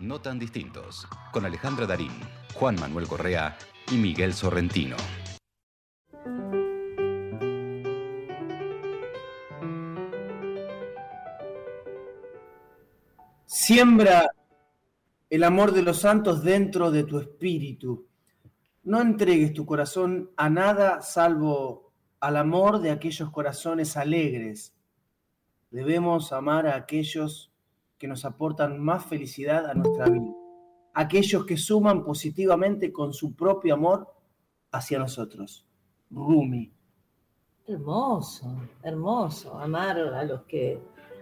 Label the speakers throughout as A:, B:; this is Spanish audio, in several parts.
A: No tan distintos, con Alejandra Darín, Juan Manuel Correa y Miguel Sorrentino.
B: Siembra el amor de los santos dentro de tu espíritu. No entregues tu corazón a nada salvo al amor de aquellos corazones alegres. Debemos amar a aquellos que nos aportan más felicidad a nuestra vida, aquellos que suman positivamente con su propio amor hacia nosotros. Rumi.
C: Hermoso, hermoso, amar a los que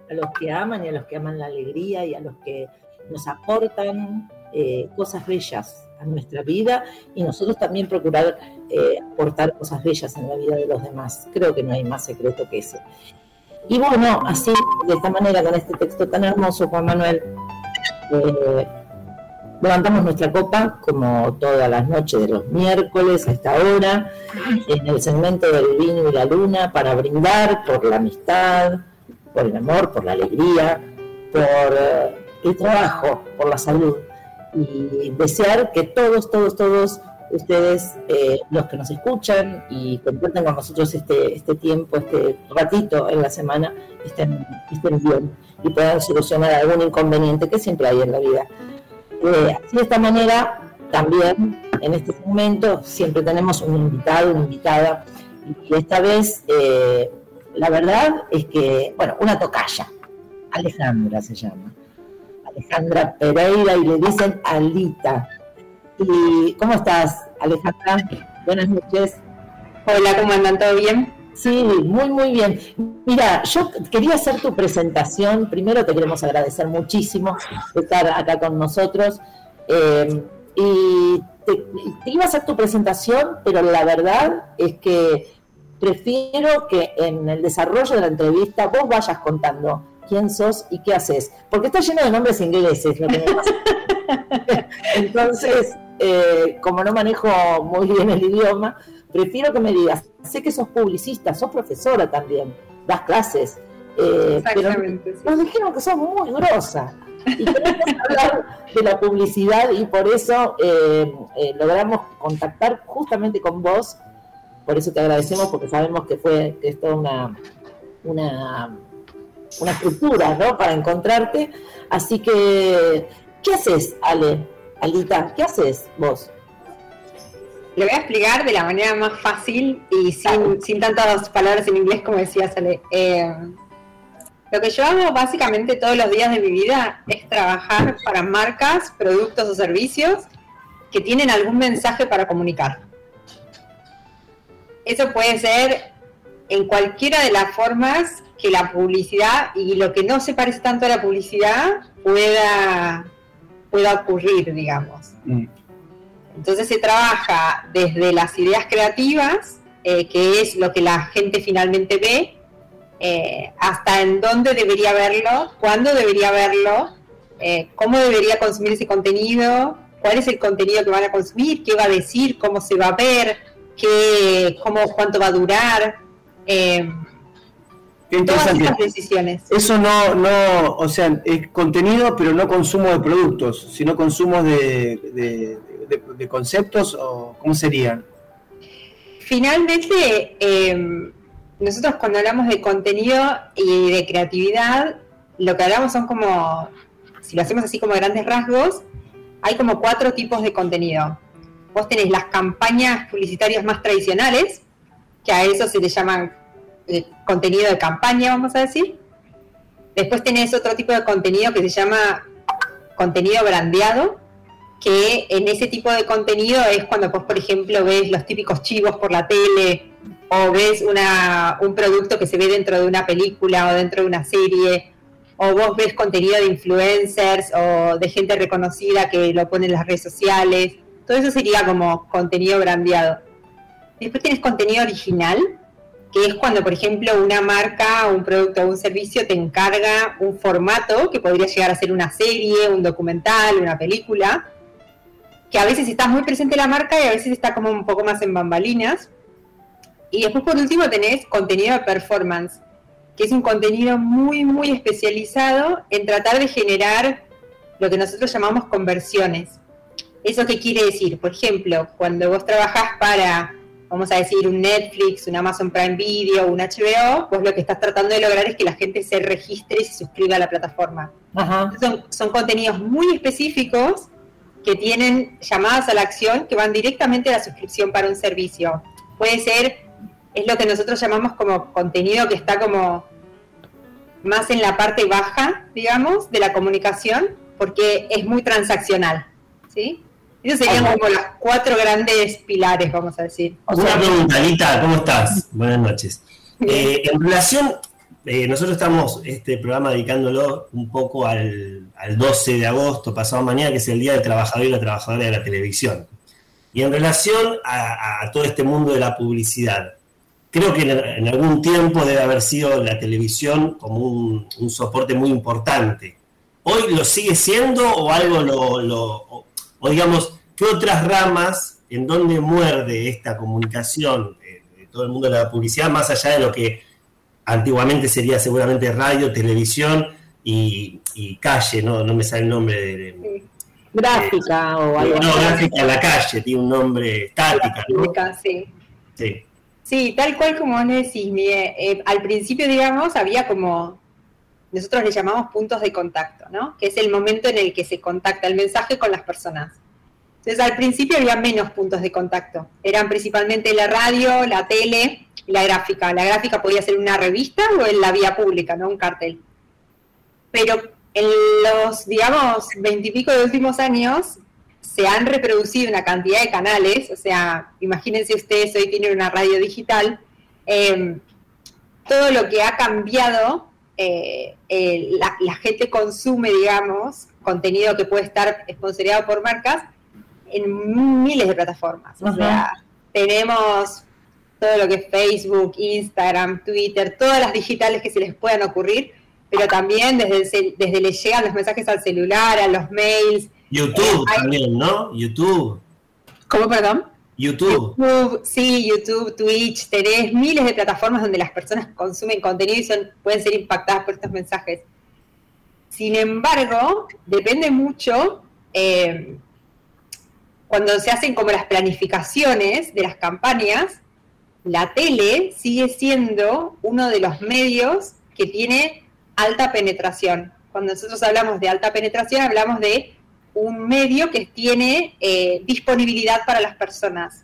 C: a los que aman y a los que aman la alegría y a los que nos aportan eh, cosas bellas a nuestra vida y nosotros también procurar eh, aportar cosas bellas en la vida de los demás. Creo que no hay más secreto que ese. Y bueno, así, de esta manera, con este texto tan hermoso, Juan Manuel, eh, levantamos nuestra copa como todas las noches de los miércoles a esta hora, en el segmento del vino y la luna, para brindar por la amistad, por el amor, por la alegría, por eh, el trabajo, por la salud. Y desear que todos, todos, todos ustedes, eh, los que nos escuchan y comparten con nosotros este, este tiempo, este ratito en la semana, estén, estén bien y puedan solucionar algún inconveniente que siempre hay en la vida. Eh, así de esta manera, también en este momento siempre tenemos un invitado, una invitada, y esta vez eh, la verdad es que, bueno, una tocaya, Alejandra se llama, Alejandra Pereira y le dicen Alita. ¿Y cómo estás, Alejandra? Buenas noches.
D: Hola, ¿cómo andan? ¿Todo bien?
C: Sí, muy, muy bien. Mira, yo quería hacer tu presentación. Primero te queremos agradecer muchísimo estar acá con nosotros. Eh, y te, iba a hacer tu presentación, pero la verdad es que prefiero que en el desarrollo de la entrevista vos vayas contando quién sos y qué haces, porque está lleno de nombres ingleses lo que me pasa. Entonces, eh, como no manejo muy bien el idioma, prefiero que me digas, sé que sos publicista, sos profesora también, das clases, eh, pero nos dijeron que sos muy grosa. Y queremos hablar de la publicidad y por eso eh, logramos contactar justamente con vos, por eso te agradecemos porque sabemos que fue que es toda una, una, una estructura ¿no? para encontrarte. Así que, ¿qué haces, Ale? Alita, ¿qué haces vos?
D: Le voy a explicar de la manera más fácil y sin, tantas palabras en inglés como decía Ale. Eh, lo que yo hago básicamente todos los días de mi vida es trabajar para marcas, productos o servicios que tienen algún mensaje para comunicar. Eso puede ser en cualquiera de las formas que la publicidad y lo que no se parece tanto a la publicidad pueda pueda ocurrir, digamos. Mm. Entonces se trabaja desde las ideas creativas, eh, que es lo que la gente finalmente ve, eh, hasta en dónde debería verlo, cuándo debería verlo, eh, cómo debería consumir ese contenido, cuál es el contenido que van a consumir, qué va a decir, cómo se va a ver, qué, cómo, cuánto va a durar.
B: Qué interesante. decisiones. Eso no, no, o sea, es contenido, pero no consumo de productos, sino consumo de, de, conceptos o cómo serían.
D: Finalmente, em, nosotros cuando hablamos de contenido y de creatividad, lo que hablamos son como, si lo hacemos así como grandes rasgos, hay como cuatro tipos de contenido. Vos tenés las campañas publicitarias más tradicionales, que a eso se le llaman contenido de campaña, vamos a decir. Después tenés otro tipo de contenido que se llama contenido brandeado, que en ese tipo de contenido es cuando vos, por ejemplo, ves los típicos chivos por la tele o ves una, un producto que se ve dentro de una película o dentro de una serie, o vos ves contenido de influencers o de gente reconocida que lo pone en las redes sociales. Todo eso sería como contenido brandeado. Después tienes contenido original, que es cuando, por ejemplo, una marca, un producto o un servicio te encarga un formato que podría llegar a ser una serie, un documental, una película, que a veces está muy presente la marca y a veces está como un poco más en bambalinas. Y después, por último, tenés contenido de performance, que es un contenido muy, muy especializado en tratar de generar lo que nosotros llamamos conversiones. ¿Eso qué quiere decir? Por ejemplo, cuando vos trabajás para, vamos a decir, un Netflix, un Amazon Prime Video, un HBO, vos lo que estás tratando de lograr es que la gente se registre y se suscriba a la plataforma. Son, son contenidos muy específicos que tienen llamadas a la acción que van directamente a la suscripción para un servicio. Puede ser, es lo que nosotros llamamos como contenido que está como más en la parte baja, digamos, de la comunicación, porque es muy transaccional. ¿sí? Esos serían como los cuatro grandes pilares, vamos a decir.
E: Una pregunta, Anita, ¿cómo estás? Buenas noches. Eh, en relación, eh, nosotros estamos este programa dedicándolo un poco al, 12 de agosto, pasado mañana, que es el Día del Trabajador y la Trabajadora de la Televisión. Y en relación a, todo este mundo de la publicidad, creo que en, algún tiempo debe haber sido la televisión como un, soporte muy importante. ¿Hoy lo sigue siendo o algo lo, o digamos, ¿qué otras ramas en donde muerde esta comunicación de, todo el mundo de la publicidad, más allá de lo que antiguamente sería seguramente radio, televisión y, calle, ¿no? no me sale el nombre de...
C: gráfica o algo
E: No, gráfica en la calle, tiene un nombre estática, ¿no?
D: Sí. sí. Sí, tal cual como vos decís, eh, al principio, digamos, había como nosotros le llamamos puntos de contacto, ¿no? Que es el momento en el que se contacta el mensaje con las personas. Entonces, al principio había menos puntos de contacto. Eran principalmente la radio, la tele la gráfica. La gráfica podía ser una revista o en la vía pública, ¿no? Un cartel. Pero en los, digamos, veintipico de últimos años, se han reproducido una cantidad de canales, o sea, imagínense ustedes, hoy tienen una radio digital, eh, todo lo que ha cambiado eh, eh, la, gente consume, digamos, contenido que puede estar sponsoreado por marcas en miles de plataformas. O sea, tenemos todo lo que es Facebook, Instagram, Twitter, todas las digitales que se les puedan ocurrir, pero también desde, desde les llegan los mensajes al celular, a los mails.
E: YouTube eh, también, ¿no? YouTube.
D: ¿Cómo, perdón?
E: YouTube.
D: sí, YouTube, Twitch, tenés miles de plataformas donde las personas consumen contenido y son, pueden ser impactadas por estos mensajes. Sin embargo, depende mucho eh, cuando se hacen como las planificaciones de las campañas, la tele sigue siendo uno de los medios que tiene alta penetración. Cuando nosotros hablamos de alta penetración, hablamos de un medio que tiene eh, disponibilidad para las personas.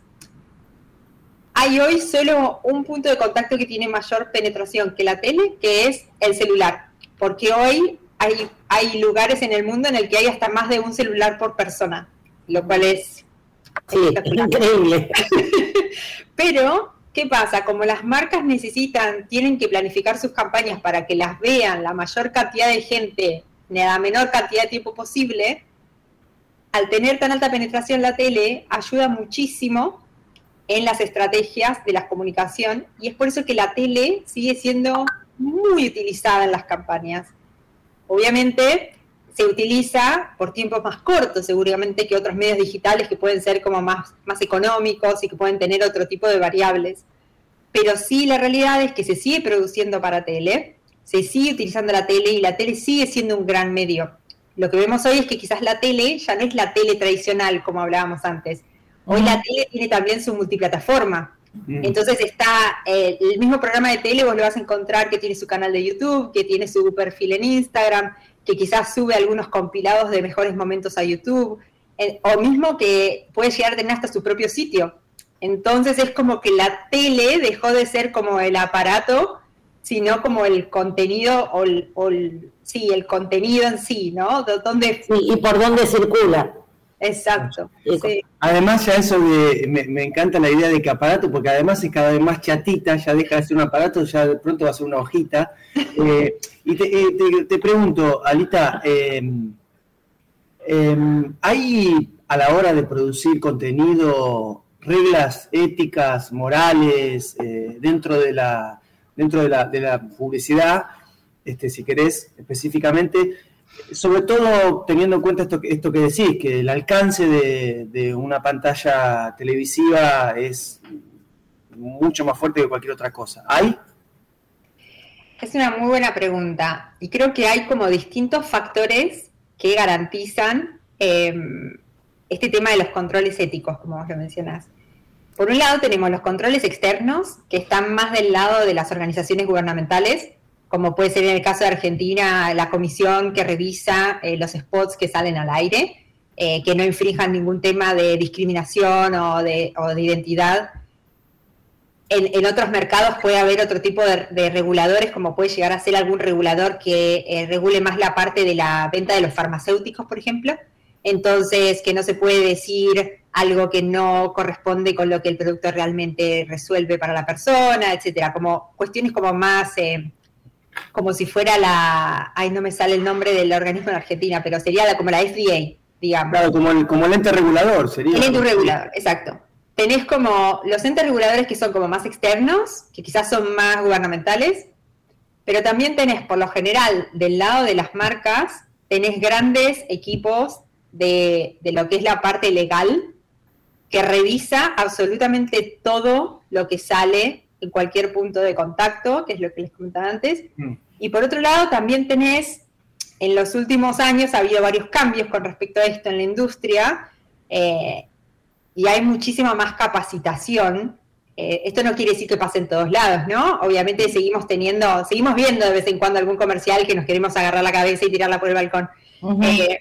D: Hay hoy solo un punto de contacto que tiene mayor penetración que la tele, que es el celular, porque hoy hay, hay lugares en el mundo en el que hay hasta más de un celular por persona, lo cual es
C: increíble.
D: Pero, ¿qué pasa? Como las marcas necesitan, tienen que planificar sus campañas para que las vean la mayor cantidad de gente en la menor cantidad de tiempo posible, al tener tan alta penetración la tele, ayuda muchísimo en las estrategias de la comunicación y es por eso que la tele sigue siendo muy utilizada en las campañas. Obviamente se utiliza por tiempos más cortos, seguramente que otros medios digitales que pueden ser como más, más económicos y que pueden tener otro tipo de variables. Pero sí la realidad es que se sigue produciendo para tele, se sigue utilizando la tele y la tele sigue siendo un gran medio. Lo que vemos hoy es que quizás la tele ya no es la tele tradicional como hablábamos antes. Hoy la tele tiene también su multiplataforma. Entonces está eh, el mismo programa de tele, vos lo vas a encontrar que tiene su canal de YouTube, que tiene su perfil en Instagram, que quizás sube algunos compilados de mejores momentos a YouTube, eh, o mismo que puede llegar a tener hasta su propio sitio. Entonces es como que la tele dejó de ser como el aparato, sino como el contenido o el, sí, el contenido en sí, ¿no? ¿Dónde...
C: y por dónde circula.
D: Exacto.
B: Además, ya eso de, me, encanta la idea de que aparato, porque además es cada vez más chatita, ya deja de ser un aparato, ya de pronto va a ser una hojita. Eh, y eh, te, pregunto, Alita, em, em, ¿hay a la hora de producir contenido reglas éticas, morales, eh, dentro de la dentro de la, de la publicidad? este, si querés, específicamente, sobre todo teniendo en cuenta esto, esto que decís, que el alcance de, una pantalla televisiva es mucho más fuerte que cualquier otra cosa. ¿Hay?
D: Es una muy buena pregunta y creo que hay como distintos factores que garantizan em, este tema de los controles éticos, como vos lo mencionás. Por un lado tenemos los controles externos, que están más del lado de las organizaciones gubernamentales, como puede ser en el caso de Argentina la comisión que revisa eh, los spots que salen al aire, eh, que no infrinjan ningún tema de discriminación o de, identidad. En, otros mercados puede haber otro tipo de, reguladores, como puede llegar a ser algún regulador que eh, regule más la parte de la venta de los farmacéuticos, por ejemplo. Entonces, que no se puede decir algo que no corresponde con lo que el producto realmente resuelve para la persona, etcétera, como cuestiones como más, eh, como si fuera la, ay, no me sale el nombre del organismo en Argentina, pero sería la, como la FDA, digamos.
B: Claro, como el, como el ente regulador sería.
D: El ente regulador, exacto. Tenés como los entes reguladores que son como más externos, que quizás son más gubernamentales, pero también tenés, por lo general, del lado de las marcas, tenés grandes equipos de, de lo que es la parte legal, que revisa absolutamente todo lo que sale en cualquier punto de contacto, que es lo que les comentaba antes. Mm. Y por otro lado, también tenés, en los últimos años ha habido varios cambios con respecto a esto en la industria, eh, y hay muchísima más capacitación. Eh, esto no quiere decir que pase en todos lados, ¿no? Obviamente seguimos teniendo, seguimos viendo de vez en cuando algún comercial que nos queremos agarrar la cabeza y tirarla por el balcón. Eh,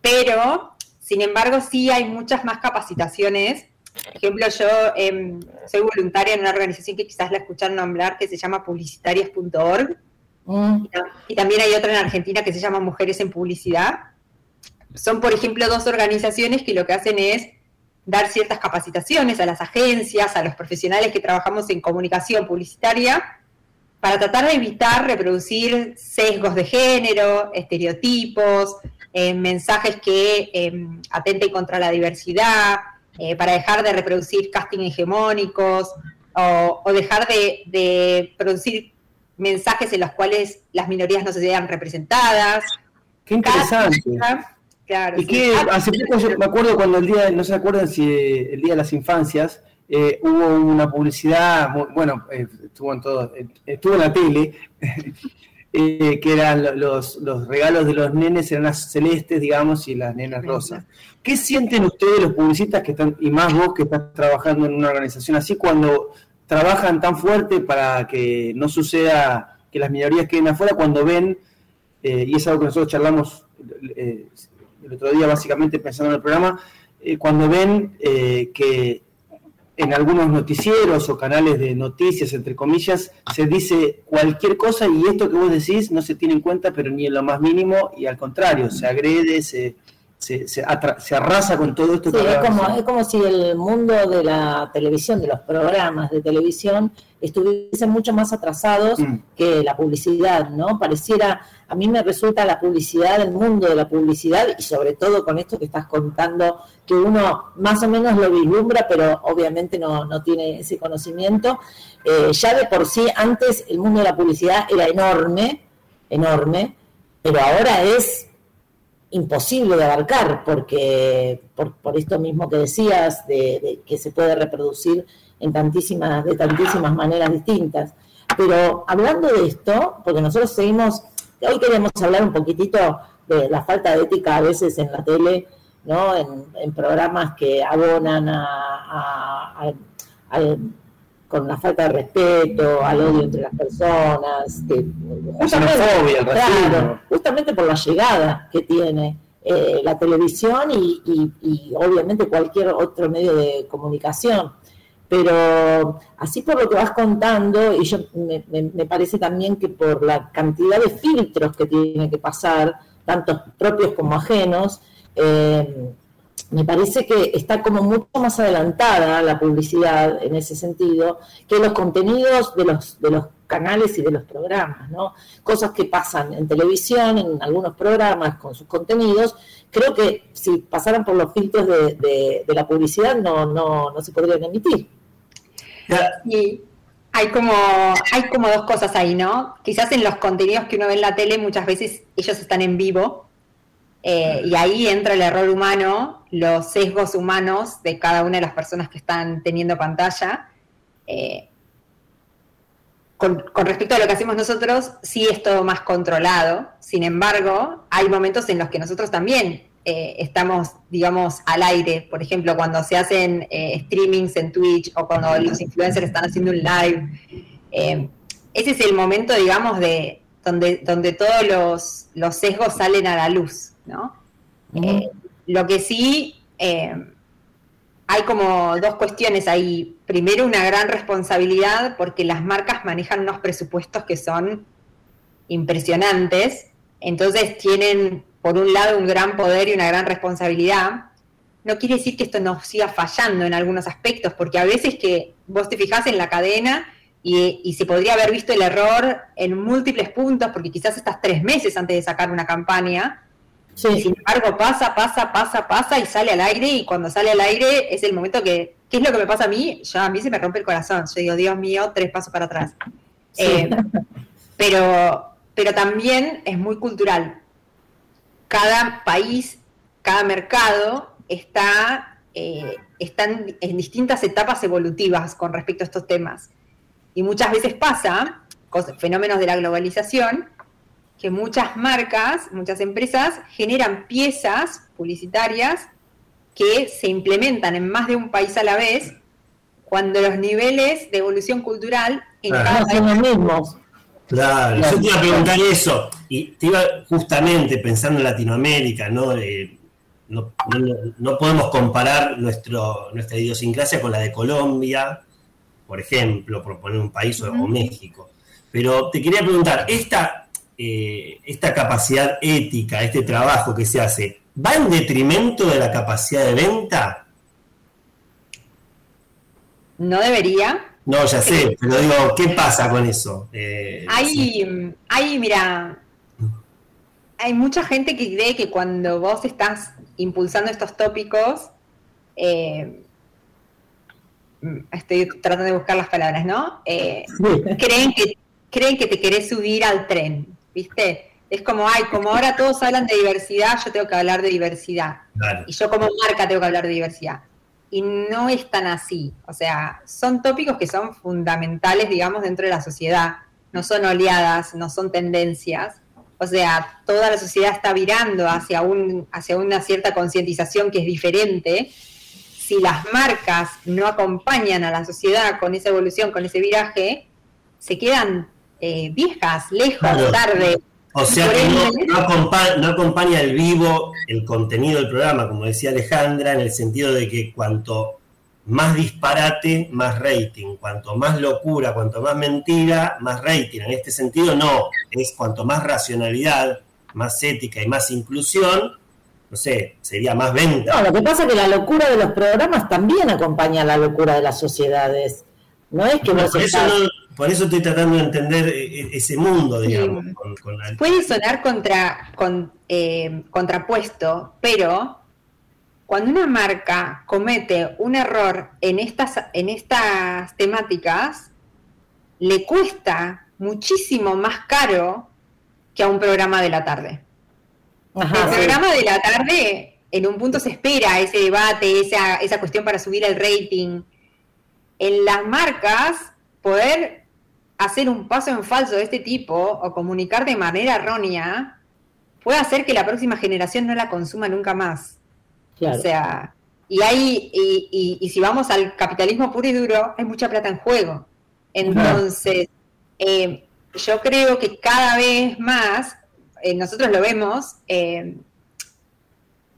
D: pero sin embargo, sí hay muchas más capacitaciones. Por ejemplo, yo em, soy voluntaria en una organización que quizás la escucharon nombrar que se llama publicitarias.org. Mm. Y, también hay otra en Argentina que se llama Mujeres en Publicidad. Son, por ejemplo, dos organizaciones que lo que hacen es dar ciertas capacitaciones a las agencias, a los profesionales que trabajamos en comunicación publicitaria, para tratar de evitar reproducir sesgos de género, estereotipos, eh, mensajes que em, atenten contra la diversidad, eh, para dejar de reproducir casting hegemónicos o, dejar de, producir mensajes en los cuales las minorías no se vean representadas.
B: Qué interesante. y que hace poco yo me acuerdo cuando el día, no se acuerdan si eh, el día de las infancias, hubo una publicidad, bueno, estuvo en todo, estuvo en la tele, Eh, que eran los, los, regalos de los nenes eran las celestes, digamos, y las nenas rosas. ¿Qué sienten ustedes los publicistas que están, y más vos que estás trabajando en una organización así, cuando trabajan tan fuerte para que no suceda que las minorías queden afuera, cuando ven, eh, y es algo que nosotros charlamos eh, el otro día básicamente pensando en el programa, cuando ven que en algunos noticieros o canales de noticias, entre comillas, se dice cualquier cosa y esto que vos decís no se tiene en cuenta, pero ni en lo más mínimo, y al contrario, se agrede, se, se, se, arrasa con todo esto.
C: Sí, es, como, es como si el mundo de la televisión, de los programas de televisión, estuviesen mucho más atrasados mm. que la publicidad, ¿no? Pareciera, a mí me resulta la publicidad, el mundo de la publicidad, y sobre todo con esto que estás contando, que uno más o menos lo vislumbra, pero obviamente no, no tiene ese conocimiento. Eh, ya de por sí, antes el mundo de la publicidad era enorme, enorme, pero ahora es imposible de abarcar, porque por, esto mismo que decías, de, que se puede reproducir en tantísimas, de tantísimas maneras distintas. Pero hablando de esto, porque nosotros seguimos, hoy queremos hablar un poquitito de la falta de ética a veces en la tele, ¿no? En, programas que abonan a, con la falta de respeto, al odio entre las personas, justamente, por la llegada que tiene eh, la televisión y, obviamente cualquier otro medio de comunicación. Pero así por lo que vas contando, y yo me, parece también que por la cantidad de filtros que tiene que pasar, tanto propios como ajenos, eh, me parece que está como mucho más adelantada la publicidad en ese sentido que los contenidos de los, de los canales y de los programas, ¿no? Cosas que pasan en televisión, en algunos programas con sus contenidos, creo que si pasaran por los filtros de, la publicidad no, no, no se podrían emitir.
D: Y hay como, hay como dos cosas ahí, ¿no? Quizás en los contenidos que uno ve en la tele muchas veces ellos están en vivo eh, y ahí entra el error humano, los sesgos humanos de cada una de las personas que están teniendo pantalla. Eh, con, respecto a lo que hacemos nosotros, sí es todo más controlado. Sin embargo, hay momentos en los que nosotros también eh, estamos, digamos, al aire. Por ejemplo, cuando se hacen streamings en Twitch o cuando los influencers están haciendo un live. Ese es el momento, digamos, de donde, donde todos los, los sesgos salen a la luz, ¿no? lo que sí hay como dos cuestiones ahí. Primero, una gran responsabilidad porque las marcas manejan unos presupuestos que son impresionantes. Entonces tienen, por un lado, un gran poder y una gran responsabilidad. No quiere decir que esto nos siga fallando en algunos aspectos, porque a veces que vos te fijás en la cadena y, y se podría haber visto el error en múltiples puntos, porque quizás estás tres meses antes de sacar una campaña, sin embargo, pasa, pasa, pasa, pasa y sale al aire. Y cuando sale al aire es el momento que, ¿qué es lo que me pasa a mí? Ya a mí se me rompe el corazón. Yo digo, Dios mío, tres pasos para atrás. Eh, pero, pero también es muy cultural. Cada país, cada mercado está, eh, están en distintas etapas evolutivas con respecto a estos temas. Y muchas veces pasa, fenómenos de la globalización, que muchas marcas, muchas empresas generan piezas publicitarias que se implementan en más de un país a la vez cuando los niveles de evolución cultural en cada país
E: son los mismos. Claro, yo te iba a preguntar eso, y te iba justamente pensando en Latinoamérica, ¿no? no, no, podemos comparar nuestro, nuestra idiosincrasia con la de Colombia, por ejemplo, por poner un país o México. Pero te quería preguntar, ¿esta eh, esta capacidad ética, este trabajo que se hace, ¿va en detrimento de la capacidad de venta?
D: No debería.
E: No, ya sé, pero digo, ¿qué pasa con eso?
D: Eh, hay, hay, mira, hay mucha gente que cree que cuando vos estás impulsando estos tópicos, eh, estoy tratando de buscar las palabras, ¿no? creen, que, creen que te querés subir al tren. ¿Viste? Es como, ay, como ahora todos hablan de diversidad, yo tengo que hablar de diversidad. Y yo como marca tengo que hablar de diversidad. Y no es tan así. O sea, son tópicos que son fundamentales, digamos, dentro de la sociedad. No son oleadas, no son tendencias. O sea, toda la sociedad está virando hacia, un, hacia una cierta concientización que es diferente. Si las marcas no acompañan a la sociedad con esa evolución, con ese viraje, se quedan eh, viejas, lejos, tarde.
E: O sea que no, acompaña, el vivo el contenido del programa, como decía Alejandra, en el sentido de que cuanto más disparate, más rating, cuanto más locura, cuanto más mentira, más rating. En este sentido no, es cuanto más racionalidad, más ética y más inclusión, no sé, sería más venta.
C: No, lo que pasa es que la locura de los programas también acompaña a la locura de las sociedades. No es que no,
E: por eso estoy tratando de entender eh, eh, ese mundo, digamos.
D: Puede sonar contra, con, eh, contrapuesto, pero cuando una marca comete un error en estas, en estas temáticas, le cuesta muchísimo más caro que a un programa de la tarde. el programa de la tarde, en un punto se espera ese debate, esa, esa cuestión para subir el rating. En las marcas, poder hacer un paso en falso de este tipo o comunicar de manera errónea puede hacer que la próxima generación no la consuma nunca más. O sea, y hay, y, si vamos al capitalismo puro y duro, hay mucha plata en juego. Entonces, eh, yo creo que cada vez más, eh, nosotros lo vemos, eh,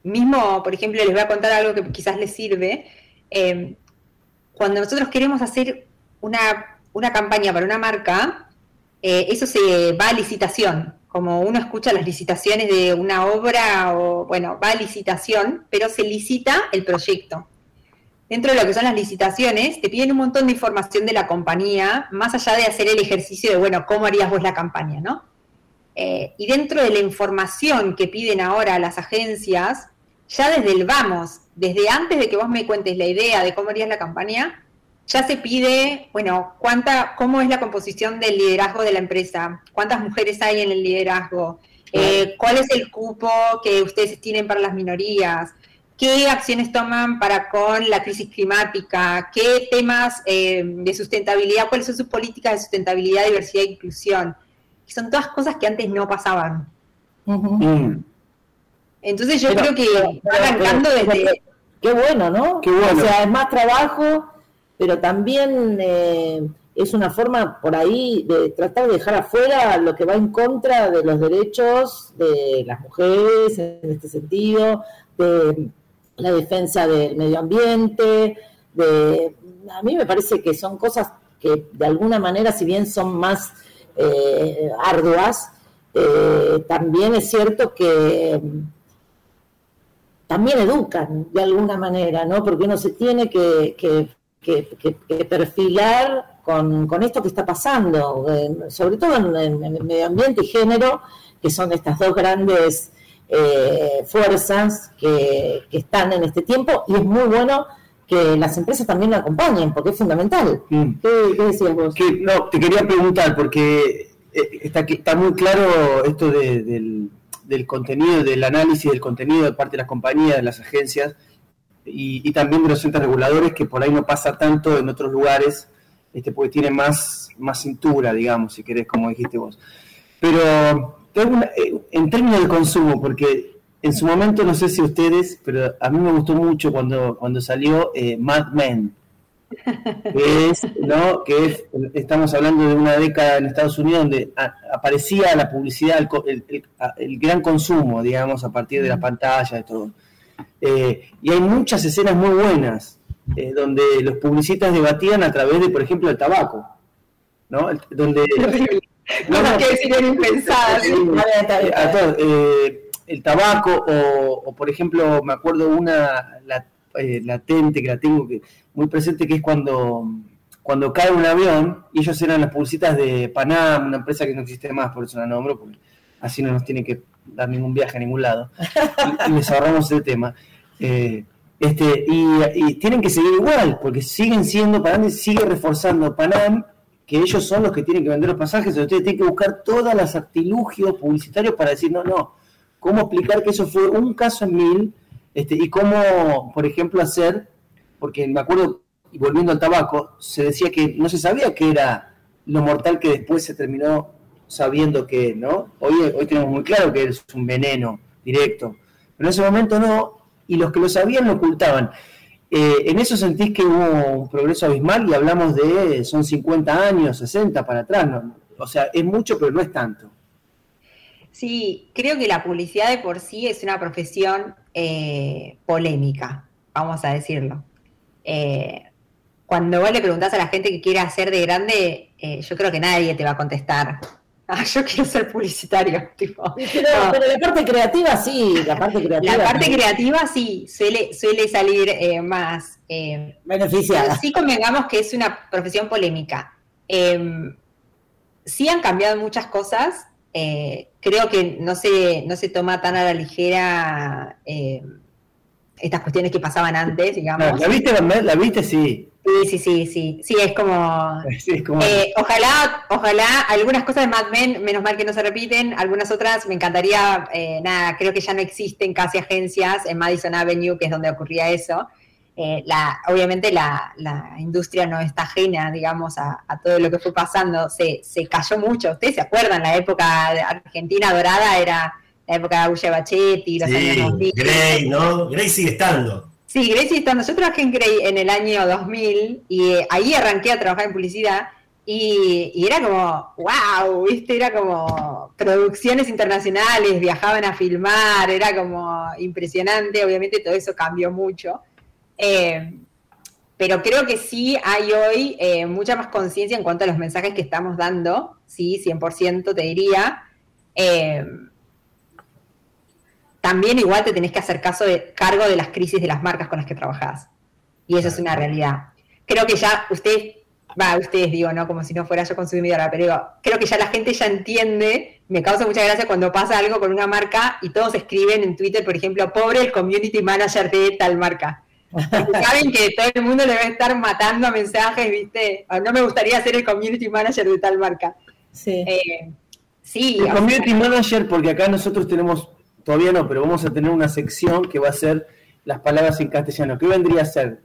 D: mismo, por ejemplo, les voy a contar algo que quizás les sirve, cuando nosotros queremos hacer una una campaña para una marca, eh, eso se va a licitación. Como uno escucha las licitaciones de una obra, o bueno, va a licitación, pero se licita el proyecto. Dentro de lo que son las licitaciones, te piden un montón de información de la compañía, más allá de hacer el ejercicio de, bueno, ¿cómo harías vos la campaña, no? Eh, y dentro de la información que piden ahora las agencias, ya desde el vamos, desde antes de que vos me cuentes la idea de cómo harías la campaña, ya se pide, bueno, cuánta, cómo es la composición del liderazgo de la empresa, cuántas mujeres hay en el liderazgo, eh, cuál es el cupo que ustedes tienen para las minorías, qué acciones toman para con la crisis climática, qué temas eh, de sustentabilidad, cuáles son sus políticas de sustentabilidad, diversidad e inclusión. son todas cosas que antes no pasaban. Mm. Entonces yo creo que arrancando desde...
C: Qué bueno, ¿no?
B: Qué bueno.
C: O sea, es más trabajo, pero también eh, es una forma por ahí de tratar de dejar afuera lo que va en contra de los derechos de las mujeres en este sentido, de la defensa del medio ambiente, de a mí me parece que son cosas que de alguna manera, si bien son más eh, arduas, eh, también es cierto que también educan de alguna manera, ¿no? Porque uno se tiene que, perfilar con, esto que está pasando, sobre todo en, el medio ambiente y género, que son estas dos grandes eh, fuerzas que, están en este tiempo, y es muy bueno que las empresas también lo acompañen, porque es fundamental. Mm. ¿Qué, decías vos?
B: no, te quería preguntar, porque eh, está, está muy claro esto del, del, contenido, del análisis del contenido de parte de las compañías, de las agencias, y, también de los entes reguladores, que por ahí no pasa tanto en otros lugares, este, porque tiene más, más cintura, digamos, si querés, como dijiste vos. Pero eh, en términos de consumo, porque en su momento, no sé si ustedes, pero a mí me gustó mucho cuando, cuando salió eh, Mad Men. Que es, ¿no? Que es, estamos hablando de una década en Estados Unidos donde aparecía la publicidad, el, gran consumo, digamos, a partir de la pantalla, de todo. Eh, y hay muchas escenas muy buenas, donde los publicistas debatían a través de, por ejemplo, el tabaco, ¿no? Donde
D: no, que decir impensadas.
B: Eh, el tabaco, o, por ejemplo, me acuerdo una eh, latente que la tengo que, muy presente, que es cuando, cuando cae un avión, y ellos eran las publicitas de Panam, una empresa que no existe más, por eso la nombro, porque así no nos tiene que dar ningún viaje a ningún lado, y, les ahorramos ese tema. Eh, este, y, tienen que seguir igual, porque siguen siendo, Panam sigue reforzando Panam que ellos son los que tienen que vender los pasajes, ustedes tienen que buscar todas las artilugios publicitarios para decir, no, no, cómo explicar que eso fue un caso en mil, este, y cómo, por ejemplo, hacer, porque me acuerdo, y volviendo al tabaco, se decía que no se sabía que era lo mortal que después se terminó sabiendo que, ¿no? Hoy, hoy tenemos muy claro que es un veneno directo, pero en ese momento no, y los que lo sabían lo ocultaban. Eh, ¿En eso sentís que hubo un progreso abismal y hablamos de, son 50 años, 60 para atrás? O sea, es mucho, pero no es tanto.
D: Sí, creo que la publicidad de por sí es una profesión eh, polémica, vamos a decirlo. Eh, cuando vos le preguntás a la gente que quiere hacer de grande, yo creo que nadie te va a contestar Ah, yo quiero ser publicitario. Tipo.
C: Pero, la parte creativa sí, la parte creativa.
D: La parte creativa sí, suele, suele salir eh, más
C: eh, beneficiada.
D: Sí convengamos que es una profesión polémica. Em, sí han cambiado muchas cosas. Eh, creo que no se, no se toma tan a la ligera estas cuestiones que pasaban antes, digamos.
B: ¿La viste, ¿La viste? Sí.
D: Sí, sí, sí, sí. Sí, es como. Eh, ojalá, ojalá, algunas cosas de Mad Men, menos mal que no se repiten, algunas otras me encantaría, eh, nada, creo que ya no existen casi agencias en Madison Avenue, que es donde ocurría eso. Eh, la, obviamente la, industria no está ajena, digamos, a, todo lo que fue pasando. Se, se cayó mucho. Ustedes se acuerdan, la época de Argentina dorada era la época de Agulla Bachetti, los
E: años 2000. Grey, ¿no? Grey sigue estando.
D: Sí, Grey sigue estando. Yo trabajé en Grey en el año 2000 y eh, ahí arranqué a trabajar en publicidad y, era como, wow, ¿viste? Era como producciones internacionales, viajaban a filmar, era como impresionante. Obviamente todo eso cambió mucho. Eh, pero creo que sí hay hoy eh, mucha más conciencia en cuanto a los mensajes que estamos dando, sí, 100% te diría también igual te tenés que hacer caso de, cargo de las crisis de las marcas con las que trabajás. Y eso es una realidad. Creo que ya ustedes, va, ustedes digo, ¿no? Como si no fuera yo consumidora, pero digo, creo que ya la gente ya entiende, me causa mucha gracia cuando pasa algo con una marca y todos escriben en Twitter, por ejemplo, pobre el community manager de tal marca. Saben que todo el mundo le va a estar matando mensajes, ¿viste? no me gustaría ser el community manager de tal marca.
C: Sí.
D: Eh, sí.
B: El community manager, porque acá nosotros tenemos todavía no, pero vamos a tener una sección que va a ser las palabras en castellano. ¿Qué vendría a ser?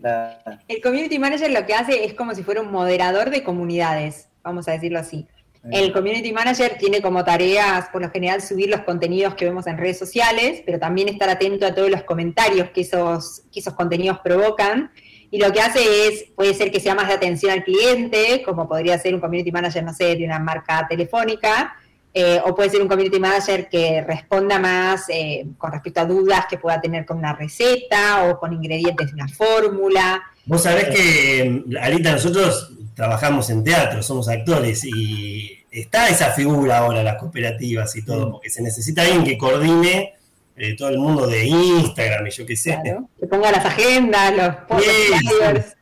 D: El community manager lo que hace es como si fuera un moderador de comunidades, vamos a decirlo así. El community manager tiene como tareas, por lo general, subir los contenidos que vemos en redes sociales, pero también estar atento a todos los comentarios que esos, que esos contenidos provocan. Y lo que hace es, puede ser que sea más de atención al cliente, como podría ser un community manager, no sé, de una marca telefónica, eh, o puede ser un community manager que responda más eh, con respecto a dudas que pueda tener con una receta o con ingredientes de una fórmula.
E: Vos sabés que, Alita, nosotros trabajamos en teatro, somos actores y está esa figura ahora, las cooperativas y todo, mm. porque se necesita alguien que coordine eh, todo el mundo de Instagram y yo qué sé.
D: que ponga las agendas, los posts.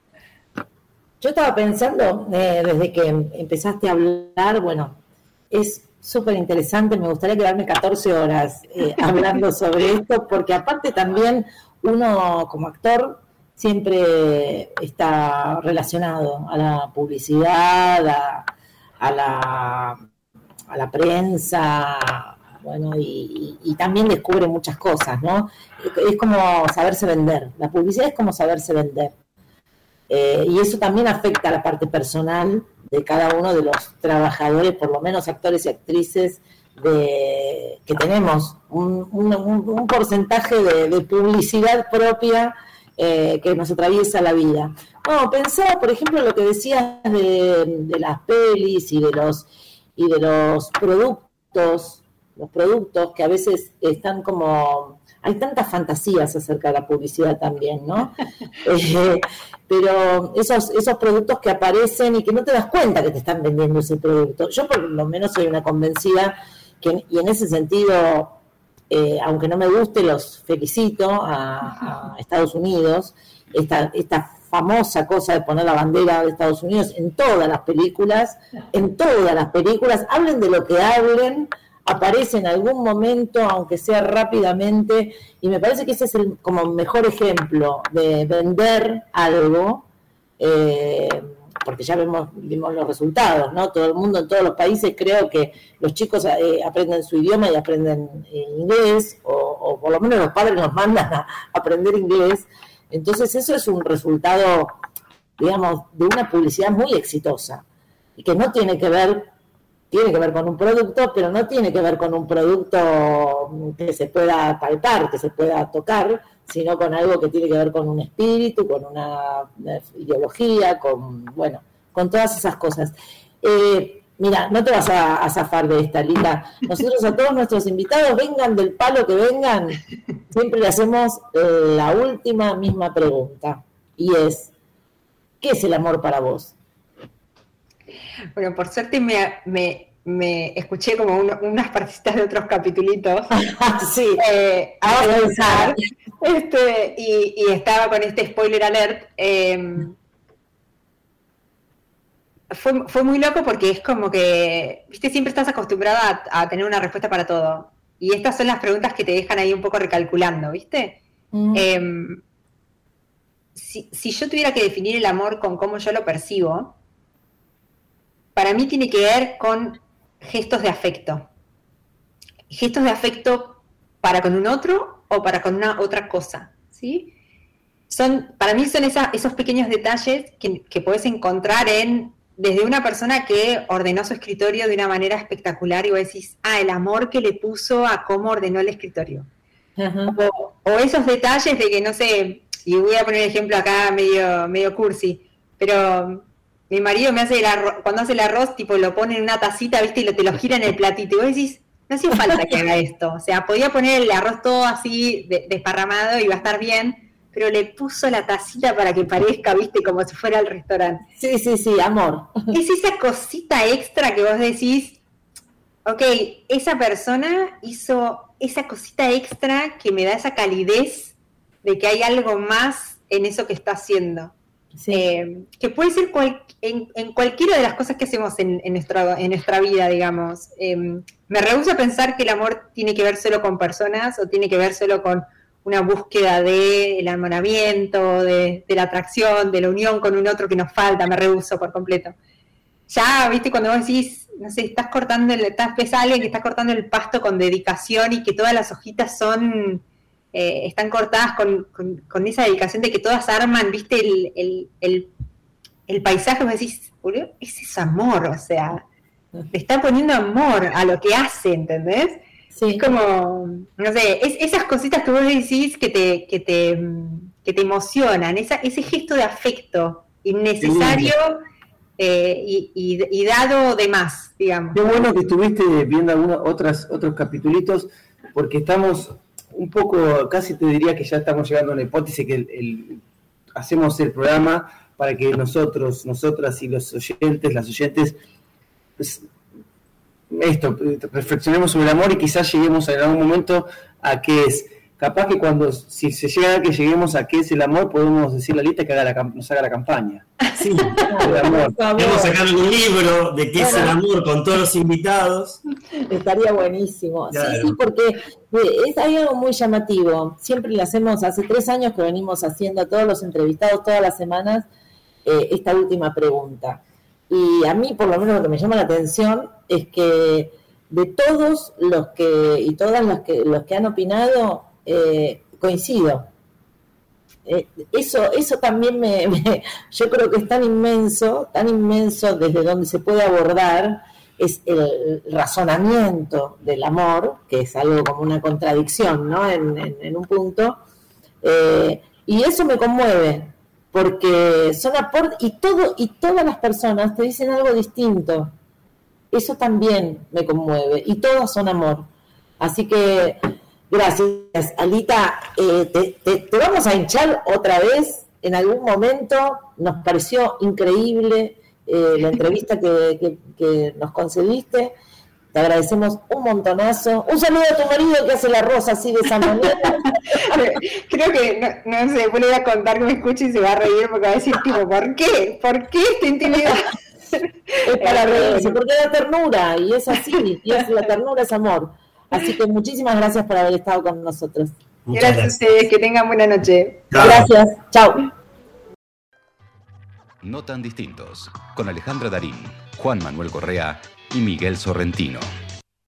C: Yo estaba pensando, desde que empezaste a hablar, bueno, es súper interesante, me gustaría quedarme 14 horas eh, hablando sobre esto, porque aparte también uno como actor siempre está relacionado a la publicidad, a, la, a la prensa, bueno, y, también descubre muchas cosas, ¿no? Es como saberse vender, la publicidad es como saberse vender. Eh, y eso también afecta a la parte personal de cada uno de los trabajadores, por lo menos actores y actrices, de, que tenemos un, porcentaje de, publicidad propia eh, que nos atraviesa la vida. No, pensaba, por ejemplo, lo que decías de, de, las pelis y de los y de los productos, los productos que a veces están como hay tantas fantasías acerca de la publicidad también, ¿no? Eh, pero esos, esos productos que aparecen y que no te das cuenta que te están vendiendo ese producto. Yo por lo menos soy una convencida que, y en ese sentido, eh, aunque no me guste, los felicito a, Estados Unidos, esta, esta famosa cosa de poner la bandera de Estados Unidos en todas las películas, en todas las películas, hablen de lo que hablen, aparece en algún momento, aunque sea rápidamente, y me parece que ese es el como mejor ejemplo de vender algo, eh, porque ya vemos, vimos los resultados, ¿no? Todo el mundo en todos los países creo que los chicos eh, aprenden su idioma y aprenden eh, inglés, o, o, por lo menos los padres nos mandan a aprender inglés. Entonces eso es un resultado, digamos, de una publicidad muy exitosa y que no tiene que ver tiene que ver con un producto, pero no tiene que ver con un producto que se pueda palpar, que se pueda tocar, sino con algo que tiene que ver con un espíritu, con una, ideología, con, bueno, con todas esas cosas. Eh, mira, no te vas a, zafar de esta, Lita. Nosotros a todos nuestros invitados, vengan del palo que vengan, siempre le hacemos eh, la última misma pregunta, y es, ¿qué es el amor para vos?
D: Bueno, por suerte me, escuché como unas partecitas de otros capitulitos.
C: sí,
D: eh, a pensar. Este, y, estaba con este spoiler alert. Em, fue, muy loco porque es como que, viste, siempre estás acostumbrado a, tener una respuesta para todo. Y estas son las preguntas que te dejan ahí un poco recalculando, ¿viste? Mm. Em, si, si, yo tuviera que definir el amor con cómo yo lo percibo, para mí tiene que ver con gestos de afecto. Gestos de afecto para con un otro o para con una otra cosa, ¿sí? Son, para mí son esos pequeños detalles que, que puedes encontrar en desde una persona que ordenó su escritorio de una manera espectacular y vos decís, ah, el amor que le puso a cómo ordenó el escritorio. o, o, esos detalles de que, no sé, y voy a poner ejemplo acá medio, medio cursi, pero mi marido me hace el arroz, cuando hace el arroz, tipo lo pone en una tacita, ¿viste? Y te lo gira en el platito. Y vos decís, no hacía falta que haga esto. O sea, podía poner el arroz todo así desparramado y va a estar bien, pero le puso la tacita para que parezca, ¿viste? Como si fuera el restaurante.
C: Sí, sí, sí, amor.
D: Es esa cosita extra que vos decís, ok, esa persona hizo esa cosita extra que me da esa calidez de que hay algo más en eso que está haciendo. Eh, que puede ser en, cualquiera de las cosas que hacemos en, nuestra, en nuestra vida, digamos. Em, me rehúso a pensar que el amor tiene que ver solo con personas o tiene que ver solo con una búsqueda del enamoramiento, de, la atracción, de la unión con un otro que nos falta, me rehuso por completo. Ya, viste, cuando vos decís, no sé, estás cortando, el, estás, ves a alguien que está cortando el pasto con dedicación y que todas las hojitas son eh, están cortadas con, con, esa dedicación de que todas arman, viste, el, el, el, paisaje, me decís, ese es amor, o sea, le está poniendo amor a lo que hace, ¿entendés? Es como, no sé, es, esas cositas que vos decís que te, que te, que te emocionan, esa, ese gesto de afecto innecesario eh, y, dado de más, digamos.
B: Qué bueno que estuviste viendo algunos otras, otros capitulitos, porque estamos un poco, casi te diría que ya estamos llegando a una hipótesis que hacemos el programa para que nosotros, nosotras y los oyentes, las oyentes, pues, esto, reflexionemos sobre el amor y quizás lleguemos en algún momento a qué es capaz que cuando, si se llega a que lleguemos a qué es el amor, podemos decirle a Lita que haga nos haga la campaña.
E: Sí, el amor. Podemos sacar un libro de qué es el amor con todos los invitados.
C: Estaría buenísimo. Sí, sí, porque es algo muy llamativo. Siempre le hacemos, hace tres años que venimos haciendo a todos los entrevistados todas las semanas eh, esta última pregunta. Y a mí, por lo menos, lo que me llama la atención es que de todos los que y todas las que los que han opinado eh, coincido. Eh, eso, eso también me, yo creo que es tan inmenso, tan inmenso desde donde se puede abordar es el razonamiento del amor, que es algo como una contradicción, ¿no? En, un punto. Eh, y eso me conmueve, porque son aportes, y todo, y todas las personas te dicen algo distinto. Eso también me conmueve, y todas son amor. Así que Gracias, Alita. Eh, te, vamos a hinchar otra vez en algún momento. Nos pareció increíble eh, la entrevista que, nos concediste. Te agradecemos un montonazo. Un saludo a tu marido que hace la rosa así de esa manera.
D: Creo que, no, sé, voy a contar que me escuche y se va a reír porque va a decir, tipo, ¿por qué? ¿Por qué esta intimidad?
C: es para reírse, porque la ternura, y es así, y es la ternura es amor. Así que muchísimas gracias por haber estado con nosotros.
D: gracias, a ustedes, que tengan buena noche.
C: Gracias, chao.
A: No tan distintos, con Alejandra Darín, Juan Manuel Correa y Miguel Sorrentino.